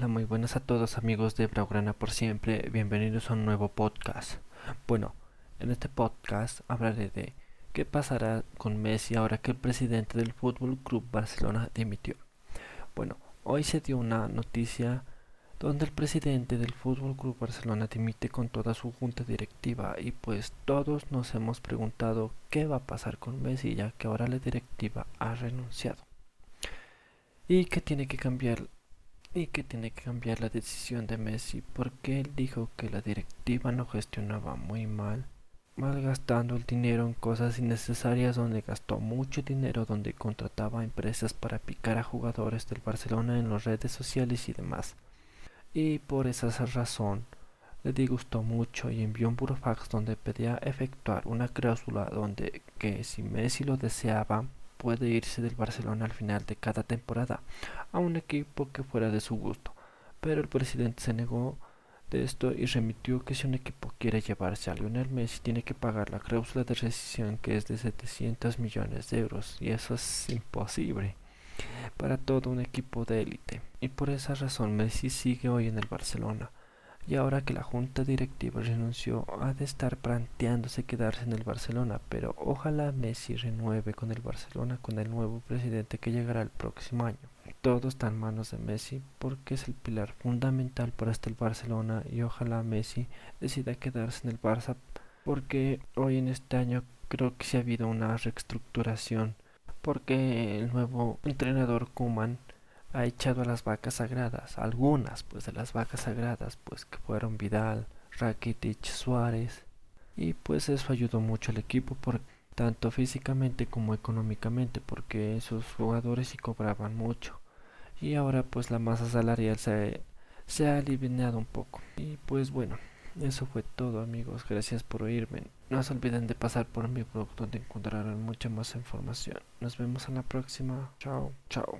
Hola, muy buenas a todos amigos de Braugrana por siempre, bienvenidos a un nuevo podcast. Bueno, en este podcast hablaré de qué pasará con Messi ahora que el presidente del Fútbol Club Barcelona dimitió. Bueno, hoy se dio una noticia donde el presidente del Fútbol Club Barcelona dimite con toda su junta directiva y pues todos nos hemos preguntado qué va a pasar con Messi ya que ahora la directiva ha renunciado. Y que tiene que cambiar y que tiene que cambiar la decisión de Messi porque él dijo que la directiva no gestionaba muy mal, malgastando el dinero en cosas innecesarias donde gastó mucho dinero, donde contrataba empresas para picar a jugadores del Barcelona en las redes sociales y demás. Y por esa razón le disgustó mucho y envió un burofax donde pedía efectuar una cláusula donde que si Messi lo deseaba puede irse del Barcelona al final de cada temporada a un equipo que fuera de su gusto, pero el presidente se negó de esto y remitió que si un equipo quiere llevarse a Lionel Messi tiene que pagar la cláusula de rescisión que es de 700 millones de euros y eso es imposible para todo un equipo de élite. Y por esa razón Messi sigue hoy en el Barcelona y ahora que la junta directiva renunció ha de estar planteándose quedarse en el Barcelona, pero ojalá Messi renueve con el Barcelona con el nuevo presidente que llegará el próximo año. Todo está en manos de Messi porque es el pilar fundamental para este Barcelona y ojalá Messi decida quedarse en el Barça porque hoy en este año creo que sí ha habido una reestructuración porque el nuevo entrenador Kuman ha echado a las vacas sagradas, algunas pues de las vacas sagradas pues que fueron Vidal, Rakitic, Suárez y pues eso ayudó mucho al equipo por tanto físicamente como económicamente porque esos jugadores sí cobraban mucho y ahora pues la masa salarial se, se ha aliviado un poco y pues bueno eso fue todo amigos, gracias por oírme. No se olviden de pasar por mi blog donde encontrarán mucha más información. Nos vemos en la próxima. Chao, chao.